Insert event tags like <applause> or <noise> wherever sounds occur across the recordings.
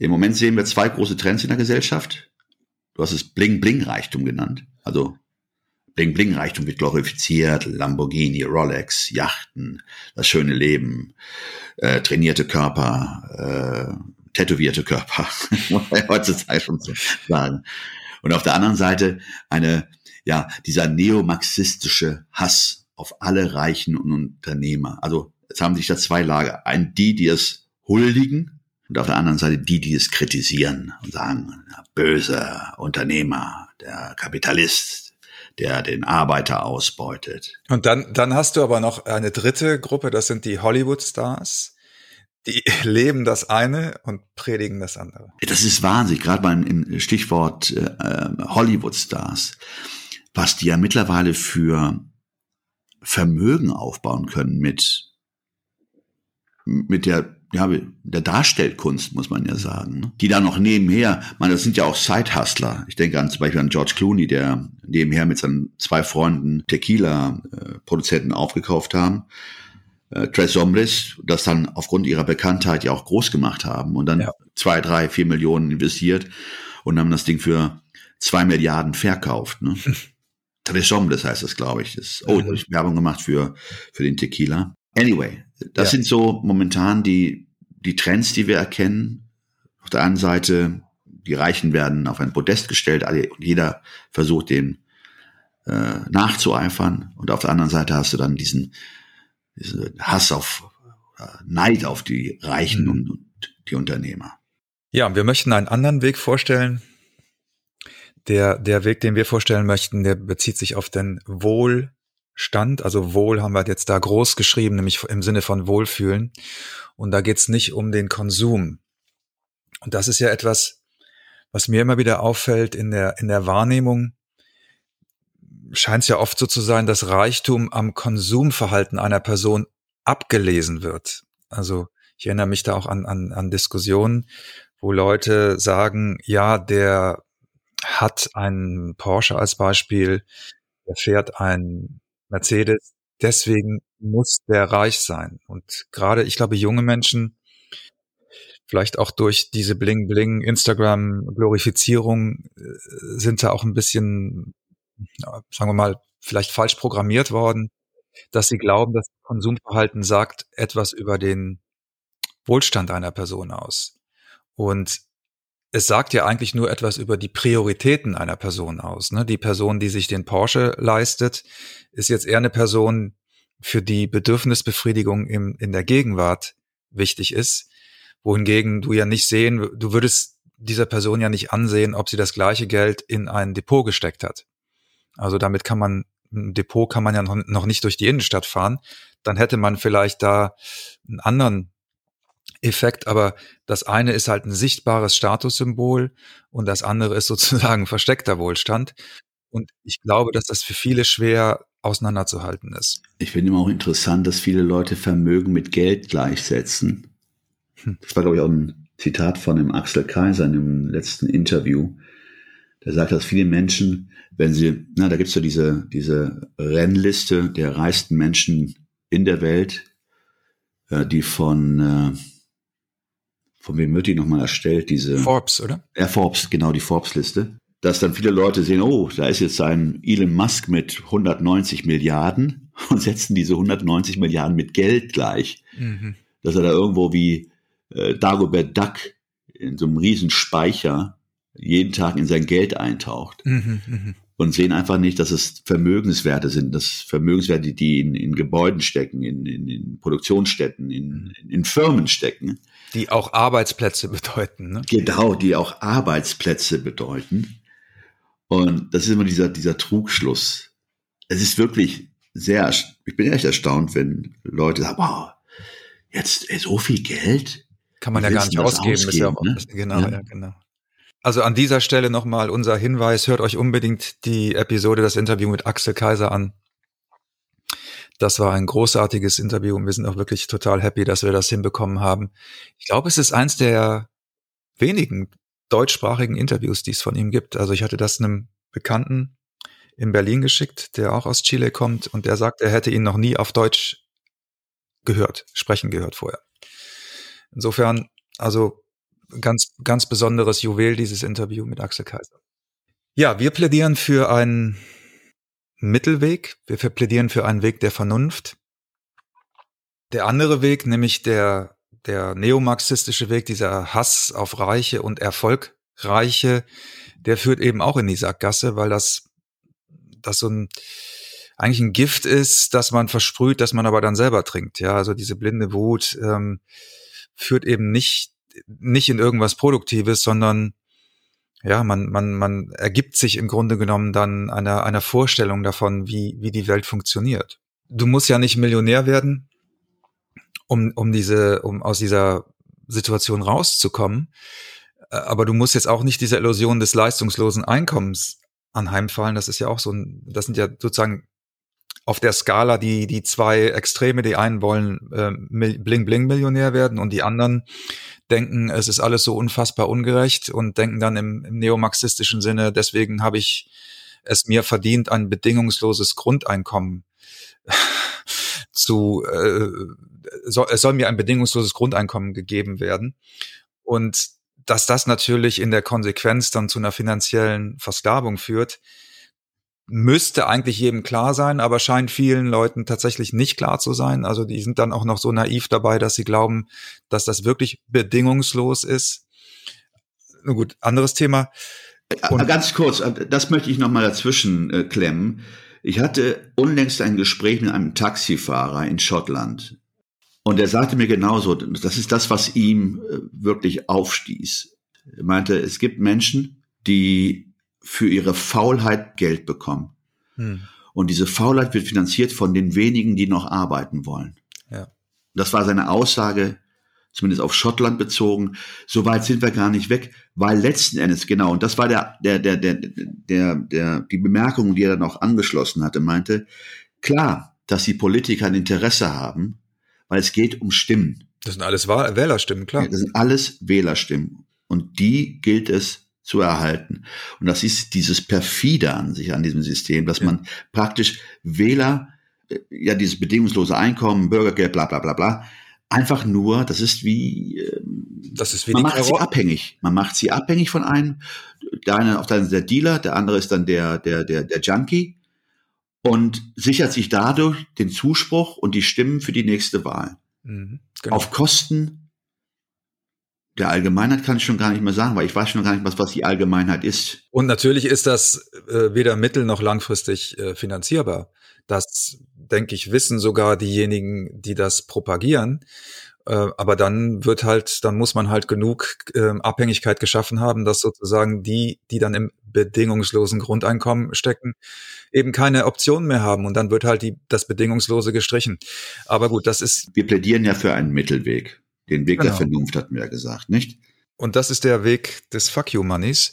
Im Moment sehen wir zwei große Trends in der Gesellschaft. Du hast es Bling-Bling-Reichtum genannt. Also Bling-Bling-Reichtum wird glorifiziert. Lamborghini, Rolex, Yachten, das schöne Leben, äh, trainierte Körper, äh, tätowierte Körper, <laughs> heutzutage schon zu sagen. Und auf der anderen Seite eine, ja, dieser neomarxistische Hass auf alle Reichen und Unternehmer. Also jetzt haben sich da zwei Lager. Ein die, die es huldigen, und auf der anderen Seite die, die es kritisieren und sagen, böse Unternehmer, der Kapitalist, der den Arbeiter ausbeutet. Und dann, dann hast du aber noch eine dritte Gruppe, das sind die Hollywood-Stars. Die <laughs> leben das eine und predigen das andere. Das ist wahnsinnig, gerade beim im Stichwort äh, Hollywood-Stars, was die ja mittlerweile für Vermögen aufbauen können mit mit der ja, der Darstellkunst, muss man ja sagen, ne? die da noch nebenher, man, das sind ja auch Side-Hustler. Ich denke an zum Beispiel an George Clooney, der nebenher mit seinen zwei Freunden Tequila-Produzenten aufgekauft haben. Äh, Tres Hombres, das dann aufgrund ihrer Bekanntheit ja auch groß gemacht haben und dann ja. zwei, drei, vier Millionen investiert und haben das Ding für zwei Milliarden verkauft. Ne? <laughs> Tres Hombres heißt das, glaube ich. Das, oh, da habe ich Werbung gemacht für, für den Tequila. Anyway, das ja. sind so momentan die, die Trends, die wir erkennen. Auf der einen Seite, die Reichen werden auf ein Podest gestellt, alle, jeder versucht dem äh, nachzueifern. Und auf der anderen Seite hast du dann diesen, diesen Hass auf, äh, Neid auf die Reichen mhm. und, und die Unternehmer. Ja, wir möchten einen anderen Weg vorstellen. Der, der Weg, den wir vorstellen möchten, der bezieht sich auf den Wohl Stand, also Wohl haben wir jetzt da groß geschrieben, nämlich im Sinne von Wohlfühlen. Und da geht's nicht um den Konsum. Und das ist ja etwas, was mir immer wieder auffällt in der, in der Wahrnehmung. Scheint es ja oft so zu sein, dass Reichtum am Konsumverhalten einer Person abgelesen wird. Also ich erinnere mich da auch an, an, an Diskussionen, wo Leute sagen, ja, der hat einen Porsche als Beispiel, der fährt ein Mercedes. Deswegen muss der reich sein. Und gerade, ich glaube, junge Menschen, vielleicht auch durch diese Bling-Bling Instagram-Glorifizierung, äh, sind da auch ein bisschen, sagen wir mal, vielleicht falsch programmiert worden, dass sie glauben, das Konsumverhalten sagt etwas über den Wohlstand einer Person aus. Und es sagt ja eigentlich nur etwas über die Prioritäten einer Person aus. Ne? Die Person, die sich den Porsche leistet, ist jetzt eher eine Person, für die Bedürfnisbefriedigung im, in der Gegenwart wichtig ist, wohingegen du ja nicht sehen, du würdest dieser Person ja nicht ansehen, ob sie das gleiche Geld in ein Depot gesteckt hat. Also damit kann man, ein Depot kann man ja noch nicht durch die Innenstadt fahren. Dann hätte man vielleicht da einen anderen Effekt, aber das eine ist halt ein sichtbares Statussymbol und das andere ist sozusagen <laughs> versteckter Wohlstand. Und ich glaube, dass das für viele schwer auseinanderzuhalten ist. Ich finde immer auch interessant, dass viele Leute Vermögen mit Geld gleichsetzen. Hm. Das war, glaube ich, auch ein Zitat von dem Axel Kaiser in dem letzten Interview. Der sagt, dass viele Menschen, wenn sie, na, da gibt's ja diese, diese Rennliste der reichsten Menschen in der Welt, äh, die von, äh, von wem wird die nochmal erstellt? Diese Forbes, oder? Ja, Forbes, genau, die Forbes-Liste. Dass dann viele Leute sehen, oh, da ist jetzt ein Elon Musk mit 190 Milliarden <laughs> und setzen diese 190 Milliarden mit Geld gleich. Mhm. Dass er da irgendwo wie äh, Dagobert Duck in so einem riesen Speicher jeden Tag in sein Geld eintaucht. Mhm, mh. Und sehen einfach nicht, dass es Vermögenswerte sind, dass Vermögenswerte, die in, in Gebäuden stecken, in, in, in Produktionsstätten, in, in Firmen stecken. Die auch Arbeitsplätze <laughs> bedeuten. Ne? Genau, die auch Arbeitsplätze bedeuten. Und das ist immer dieser, dieser Trugschluss. Es ist wirklich sehr, ich bin echt erstaunt, wenn Leute sagen, wow, jetzt so viel Geld, kann man ja gar nicht ausgeben. ausgeben ja auch, ne? Genau, ja. ja, genau. Also an dieser Stelle nochmal unser Hinweis, hört euch unbedingt die Episode, das Interview mit Axel Kaiser an. Das war ein großartiges Interview und wir sind auch wirklich total happy, dass wir das hinbekommen haben. Ich glaube, es ist eins der wenigen deutschsprachigen Interviews, die es von ihm gibt. Also ich hatte das einem Bekannten in Berlin geschickt, der auch aus Chile kommt und der sagt, er hätte ihn noch nie auf Deutsch gehört, sprechen gehört vorher. Insofern, also ganz, ganz besonderes Juwel, dieses Interview mit Axel Kaiser. Ja, wir plädieren für einen Mittelweg. Wir plädieren für einen Weg der Vernunft. Der andere Weg, nämlich der, der neomarxistische Weg, dieser Hass auf Reiche und Erfolgreiche, der führt eben auch in die Sackgasse, weil das, das so ein, eigentlich ein Gift ist, das man versprüht, das man aber dann selber trinkt. Ja, also diese blinde Wut ähm, führt eben nicht nicht in irgendwas Produktives, sondern ja, man, man, man ergibt sich im Grunde genommen dann einer, einer Vorstellung davon, wie, wie die Welt funktioniert. Du musst ja nicht Millionär werden, um, um diese, um aus dieser Situation rauszukommen. Aber du musst jetzt auch nicht dieser Illusion des leistungslosen Einkommens anheimfallen. Das ist ja auch so ein, das sind ja sozusagen auf der Skala die, die zwei Extreme. Die einen wollen äh, Bling-Bling-Millionär werden und die anderen denken, es ist alles so unfassbar ungerecht und denken dann im, im neomarxistischen Sinne, deswegen habe ich es mir verdient, ein bedingungsloses Grundeinkommen <laughs> zu, äh, soll, es soll mir ein bedingungsloses Grundeinkommen gegeben werden. Und dass das natürlich in der Konsequenz dann zu einer finanziellen Versklavung führt, müsste eigentlich jedem klar sein, aber scheint vielen Leuten tatsächlich nicht klar zu sein. Also die sind dann auch noch so naiv dabei, dass sie glauben, dass das wirklich bedingungslos ist. Na gut, anderes Thema. Und Ganz kurz, das möchte ich noch mal dazwischen äh, klemmen. Ich hatte unlängst ein Gespräch mit einem Taxifahrer in Schottland. Und er sagte mir genauso, das ist das, was ihm äh, wirklich aufstieß. Er meinte, es gibt Menschen, die für ihre Faulheit Geld bekommen. Hm. Und diese Faulheit wird finanziert von den wenigen, die noch arbeiten wollen. Ja. Das war seine Aussage, zumindest auf Schottland bezogen. So weit sind wir gar nicht weg, weil letzten Endes, genau, und das war der, der, der, der, der, der, die Bemerkung, die er dann auch angeschlossen hatte, meinte, klar, dass die Politiker ein Interesse haben, weil es geht um Stimmen. Das sind alles Wählerstimmen, klar. das sind alles Wählerstimmen. Und die gilt es zu erhalten. Und das ist dieses perfide an sich, an diesem System, dass ja. man praktisch Wähler, äh, ja, dieses bedingungslose Einkommen, Bürgergeld, bla, bla, bla, bla, einfach nur, das ist wie, ähm, das ist wie man macht Karo sie abhängig. Man macht sie abhängig von einem. Der eine auf der der Dealer, der andere ist dann der, der, der, der Junkie und sichert sich dadurch den Zuspruch und die Stimmen für die nächste Wahl. Mhm, genau. Auf Kosten der Allgemeinheit kann ich schon gar nicht mehr sagen, weil ich weiß schon gar nicht, was, was die Allgemeinheit ist. Und natürlich ist das äh, weder mittel- noch langfristig äh, finanzierbar. Das, denke ich, wissen sogar diejenigen, die das propagieren. Äh, aber dann wird halt, dann muss man halt genug äh, Abhängigkeit geschaffen haben, dass sozusagen die, die dann im bedingungslosen Grundeinkommen stecken, eben keine Option mehr haben. Und dann wird halt die, das Bedingungslose gestrichen. Aber gut, das ist. Wir plädieren ja für einen Mittelweg. Den Weg genau. der Vernunft hatten wir ja gesagt, nicht? Und das ist der Weg des Fuck You Moneys.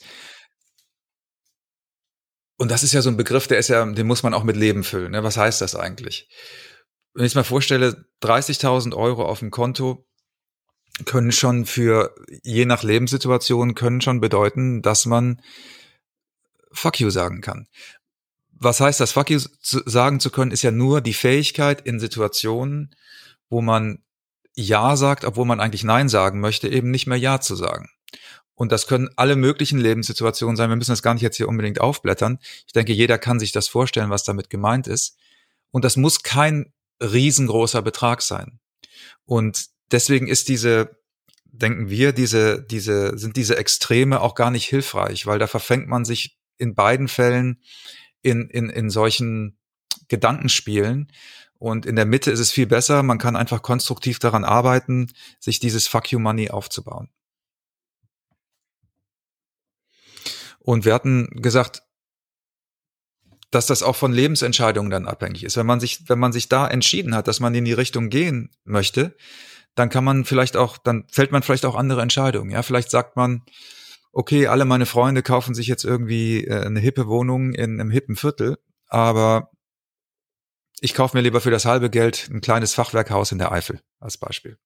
Und das ist ja so ein Begriff, der ist ja, den muss man auch mit Leben füllen. Ne? Was heißt das eigentlich? Wenn ich es mal vorstelle, 30.000 Euro auf dem Konto können schon für, je nach Lebenssituation, können schon bedeuten, dass man Fuck you sagen kann. Was heißt das? Fuck you sagen zu können, ist ja nur die Fähigkeit in Situationen, wo man ja sagt, obwohl man eigentlich Nein sagen möchte, eben nicht mehr Ja zu sagen. Und das können alle möglichen Lebenssituationen sein. Wir müssen das gar nicht jetzt hier unbedingt aufblättern. Ich denke, jeder kann sich das vorstellen, was damit gemeint ist. Und das muss kein riesengroßer Betrag sein. Und deswegen ist diese, denken wir, diese, diese, sind diese Extreme auch gar nicht hilfreich, weil da verfängt man sich in beiden Fällen in, in, in solchen Gedankenspielen und in der Mitte ist es viel besser. Man kann einfach konstruktiv daran arbeiten, sich dieses Fuck You Money aufzubauen. Und wir hatten gesagt, dass das auch von Lebensentscheidungen dann abhängig ist. Wenn man sich, wenn man sich da entschieden hat, dass man in die Richtung gehen möchte, dann kann man vielleicht auch, dann fällt man vielleicht auch andere Entscheidungen. Ja, vielleicht sagt man, okay, alle meine Freunde kaufen sich jetzt irgendwie äh, eine hippe Wohnung in einem hippen Viertel, aber ich kaufe mir lieber für das halbe Geld ein kleines Fachwerkhaus in der Eifel als Beispiel.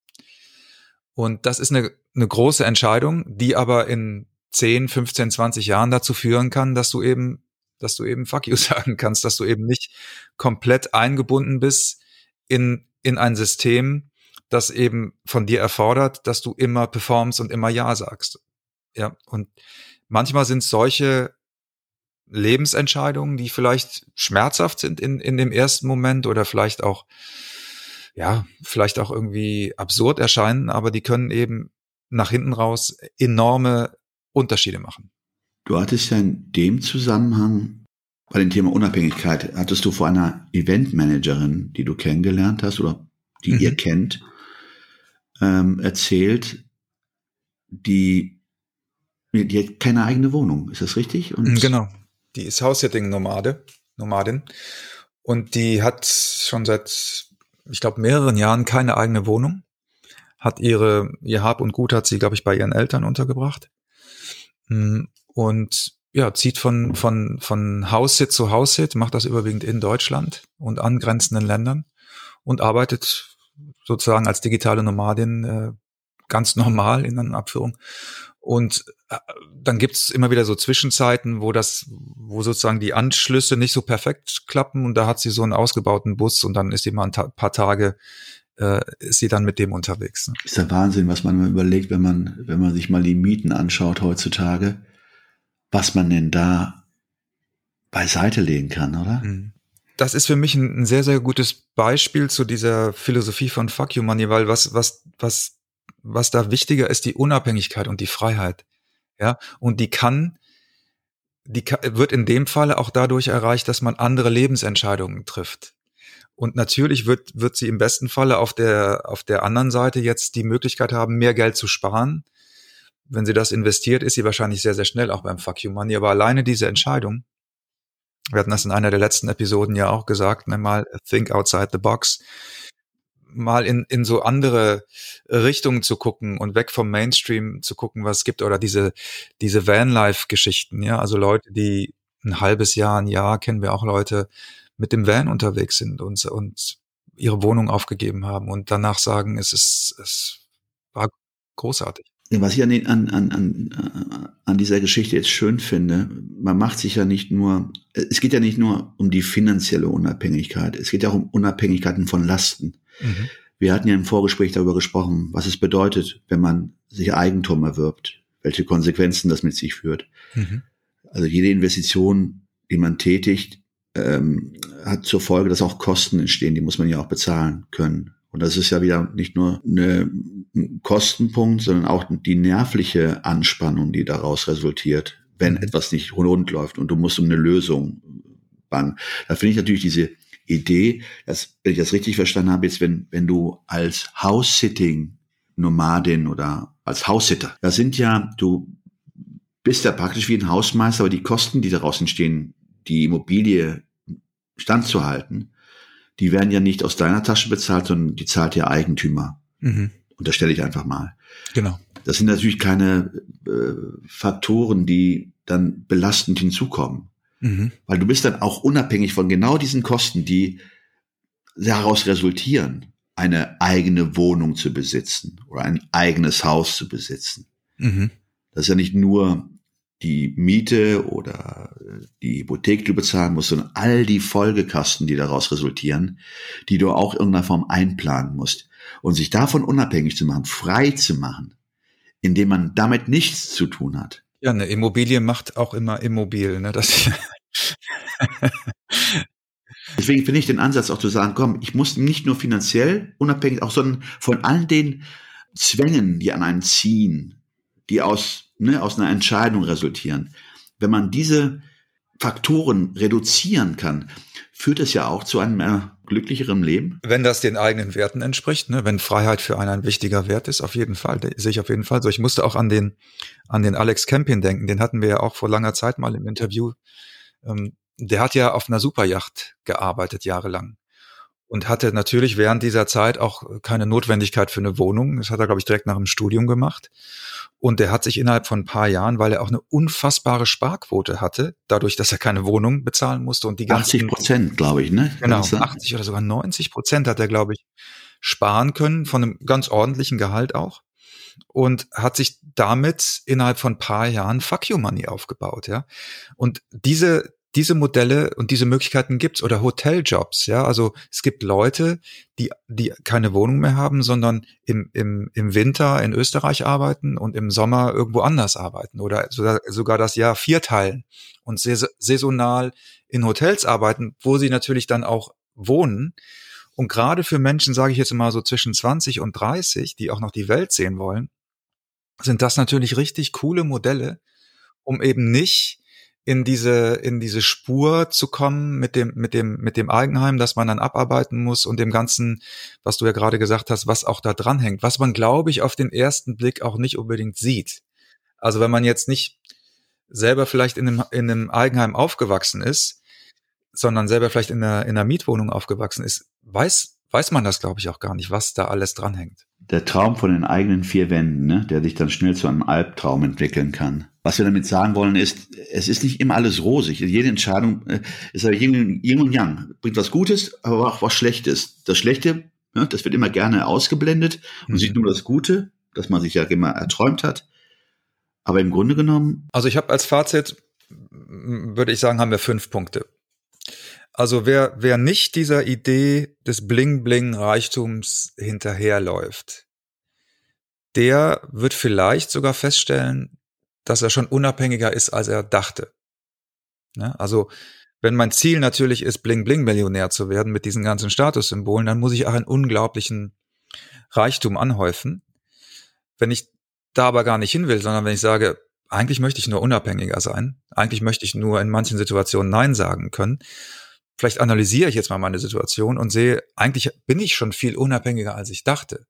Und das ist eine, eine große Entscheidung, die aber in 10, 15, 20 Jahren dazu führen kann, dass du eben, dass du eben fuck you <laughs> sagen kannst, dass du eben nicht komplett eingebunden bist in, in ein System, das eben von dir erfordert, dass du immer performst und immer Ja sagst. Ja, und manchmal sind solche Lebensentscheidungen, die vielleicht schmerzhaft sind in, in dem ersten Moment oder vielleicht auch, ja, vielleicht auch irgendwie absurd erscheinen, aber die können eben nach hinten raus enorme Unterschiede machen. Du hattest ja in dem Zusammenhang bei dem Thema Unabhängigkeit, hattest du vor einer Eventmanagerin, die du kennengelernt hast oder die mhm. ihr kennt, ähm, erzählt, die, die hat keine eigene Wohnung, ist das richtig? Und genau, die ist House-Sitting-Nomade, Nomadin. Und die hat schon seit, ich glaube, mehreren Jahren keine eigene Wohnung. Hat ihre, ihr Hab und Gut hat sie, glaube ich, bei ihren Eltern untergebracht. Mm, und ja, zieht von, von, von House-Sit zu House-Sit, macht das überwiegend in Deutschland und angrenzenden Ländern und arbeitet sozusagen als digitale Nomadin äh, ganz normal in einer Abführung und äh, dann gibt's immer wieder so Zwischenzeiten, wo das, wo sozusagen die Anschlüsse nicht so perfekt klappen und da hat sie so einen ausgebauten Bus und dann ist sie mal ein paar Tage äh, ist sie dann mit dem unterwegs. Ne? Ist der Wahnsinn, was man überlegt, wenn man, wenn man sich mal die Mieten anschaut heutzutage, was man denn da beiseite legen kann, oder? Mhm. Das ist für mich ein, ein sehr, sehr gutes Beispiel zu dieser Philosophie von Fuck You Money, weil was, was, was was da wichtiger ist, die Unabhängigkeit und die Freiheit. Ja, und die kann, die kann, wird in dem Falle auch dadurch erreicht, dass man andere Lebensentscheidungen trifft. Und natürlich wird, wird sie im besten Falle auf der, auf der anderen Seite jetzt die Möglichkeit haben, mehr Geld zu sparen. Wenn sie das investiert, ist sie wahrscheinlich sehr, sehr schnell auch beim Fuck You Money. Aber alleine diese Entscheidung, wir hatten das in einer der letzten Episoden ja auch gesagt, ne, mal think outside the box mal in, in so andere Richtungen zu gucken und weg vom Mainstream zu gucken, was es gibt oder diese, diese Vanlife-Geschichten, ja, also Leute, die ein halbes Jahr, ein Jahr kennen wir auch Leute mit dem Van unterwegs sind und, und ihre Wohnung aufgegeben haben und danach sagen, es ist, es war großartig. Was ich an, den, an, an, an, an dieser Geschichte jetzt schön finde, man macht sich ja nicht nur, es geht ja nicht nur um die finanzielle Unabhängigkeit, es geht ja auch um Unabhängigkeiten von Lasten. Mhm. Wir hatten ja im Vorgespräch darüber gesprochen, was es bedeutet, wenn man sich Eigentum erwirbt, welche Konsequenzen das mit sich führt. Mhm. Also jede Investition, die man tätigt, ähm, hat zur Folge, dass auch Kosten entstehen, die muss man ja auch bezahlen können. Und das ist ja wieder nicht nur eine, ein Kostenpunkt, sondern auch die nervliche Anspannung, die daraus resultiert, wenn mhm. etwas nicht rund läuft und du musst um eine Lösung bangen. Da finde ich natürlich diese Idee, dass, wenn ich das richtig verstanden habe, jetzt, wenn, wenn du als House-Sitting-Nomadin oder als House-Sitter, da sind ja, du bist ja praktisch wie ein Hausmeister, aber die Kosten, die daraus entstehen, die Immobilie standzuhalten, die werden ja nicht aus deiner Tasche bezahlt, sondern die zahlt der Eigentümer. Mhm. Unterstelle ich einfach mal. Genau. Das sind natürlich keine äh, Faktoren, die dann belastend hinzukommen. Mhm. Weil du bist dann auch unabhängig von genau diesen Kosten, die daraus resultieren, eine eigene Wohnung zu besitzen oder ein eigenes Haus zu besitzen. Mhm. Das ist ja nicht nur die Miete oder die Hypothek, die du bezahlen musst, sondern all die Folgekasten, die daraus resultieren, die du auch in irgendeiner Form einplanen musst. Und sich davon unabhängig zu machen, frei zu machen, indem man damit nichts zu tun hat, ja, eine Immobilie macht auch immer immobil. Ne? Das <laughs> Deswegen finde ich den Ansatz auch zu sagen, komm, ich muss nicht nur finanziell unabhängig, auch sondern von all den Zwängen, die an einen ziehen, die aus, ne, aus einer Entscheidung resultieren. Wenn man diese Faktoren reduzieren kann, führt es ja auch zu einem äh, glücklicheren Leben. Wenn das den eigenen Werten entspricht, ne? wenn Freiheit für einen ein wichtiger Wert ist, auf jeden Fall, sehe ich auf jeden Fall so. Ich musste auch an den, an den Alex Campin denken, den hatten wir ja auch vor langer Zeit mal im Interview. Ähm, der hat ja auf einer Superjacht gearbeitet, jahrelang. Und hatte natürlich während dieser Zeit auch keine Notwendigkeit für eine Wohnung. Das hat er, glaube ich, direkt nach dem Studium gemacht. Und der hat sich innerhalb von ein paar Jahren, weil er auch eine unfassbare Sparquote hatte, dadurch, dass er keine Wohnung bezahlen musste und die ganzen 80 Prozent, glaube ich, ne? Genau, 80 oder sogar 90 Prozent hat er, glaube ich, sparen können von einem ganz ordentlichen Gehalt auch und hat sich damit innerhalb von ein paar Jahren Fuck You Money aufgebaut, ja. Und diese diese Modelle und diese Möglichkeiten gibt's oder Hoteljobs, ja. Also es gibt Leute, die, die keine Wohnung mehr haben, sondern im, im, im Winter in Österreich arbeiten und im Sommer irgendwo anders arbeiten oder sogar, sogar das Jahr vierteilen und saisonal in Hotels arbeiten, wo sie natürlich dann auch wohnen. Und gerade für Menschen, sage ich jetzt mal so zwischen 20 und 30, die auch noch die Welt sehen wollen, sind das natürlich richtig coole Modelle, um eben nicht in diese in diese Spur zu kommen mit dem mit dem mit dem Eigenheim, das man dann abarbeiten muss und dem ganzen, was du ja gerade gesagt hast, was auch da dran hängt, was man glaube ich auf den ersten Blick auch nicht unbedingt sieht. Also wenn man jetzt nicht selber vielleicht in einem in einem Eigenheim aufgewachsen ist, sondern selber vielleicht in einer in einer Mietwohnung aufgewachsen ist, weiß weiß man das glaube ich auch gar nicht, was da alles dranhängt der Traum von den eigenen vier Wänden, ne, der sich dann schnell zu einem Albtraum entwickeln kann. Was wir damit sagen wollen ist, es ist nicht immer alles rosig. Jede Entscheidung äh, ist aber Yin, Yin und Yang. Bringt was Gutes, aber auch was Schlechtes. Das Schlechte, ne, das wird immer gerne ausgeblendet und mhm. sieht nur das Gute, das man sich ja immer erträumt hat. Aber im Grunde genommen. Also ich habe als Fazit, würde ich sagen, haben wir fünf Punkte. Also wer, wer nicht dieser Idee des Bling-Bling-Reichtums hinterherläuft, der wird vielleicht sogar feststellen, dass er schon unabhängiger ist, als er dachte. Ne? Also wenn mein Ziel natürlich ist, Bling-Bling-Millionär zu werden mit diesen ganzen Statussymbolen, dann muss ich auch einen unglaublichen Reichtum anhäufen. Wenn ich da aber gar nicht hin will, sondern wenn ich sage, eigentlich möchte ich nur unabhängiger sein, eigentlich möchte ich nur in manchen Situationen Nein sagen können, vielleicht analysiere ich jetzt mal meine Situation und sehe, eigentlich bin ich schon viel unabhängiger, als ich dachte.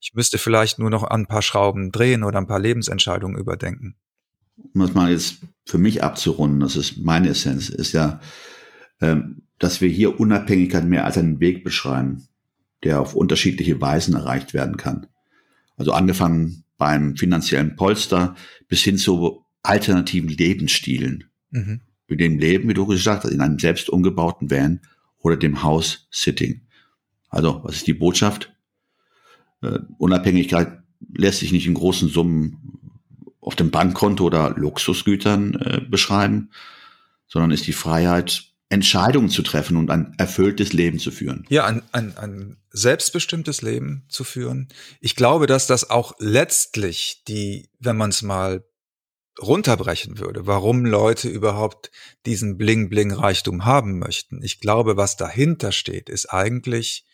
Ich müsste vielleicht nur noch an ein paar Schrauben drehen oder ein paar Lebensentscheidungen überdenken. Um das mal jetzt für mich abzurunden, das ist meine Essenz, ist ja, ähm, dass wir hier Unabhängigkeit mehr als einen Weg beschreiben, der auf unterschiedliche Weisen erreicht werden kann. Also angefangen beim finanziellen Polster bis hin zu alternativen Lebensstilen. Mhm mit dem Leben, wie du gesagt hast, in einem selbst umgebauten Van oder dem House-Sitting. Also, was ist die Botschaft? Äh, Unabhängigkeit lässt sich nicht in großen Summen auf dem Bankkonto oder Luxusgütern äh, beschreiben, sondern ist die Freiheit, Entscheidungen zu treffen und ein erfülltes Leben zu führen. Ja, ein, ein, ein selbstbestimmtes Leben zu führen. Ich glaube, dass das auch letztlich die, wenn man es mal runterbrechen würde, warum Leute überhaupt diesen Bling-Bling-Reichtum haben möchten. Ich glaube, was dahinter steht, ist eigentlich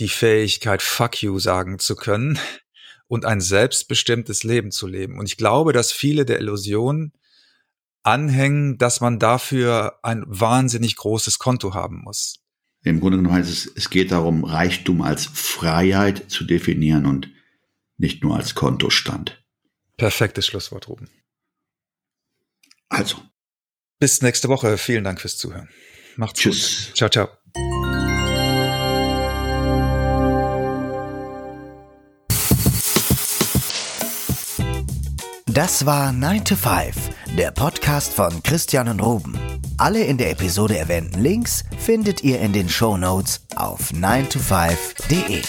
die Fähigkeit, fuck you sagen zu können <laughs> und ein selbstbestimmtes Leben zu leben. Und ich glaube, dass viele der Illusionen anhängen, dass man dafür ein wahnsinnig großes Konto haben muss. Im Grunde genommen heißt es, es geht darum, Reichtum als Freiheit zu definieren und nicht nur als Kontostand. Perfektes Schlusswort, Ruben. Also. Bis nächste Woche. Vielen Dank fürs Zuhören. Macht's Tschüss. gut. Ciao, ciao. Das war 9 to 5, der Podcast von Christian und Ruben. Alle in der Episode erwähnten Links findet ihr in den Show Notes auf 9to5.de.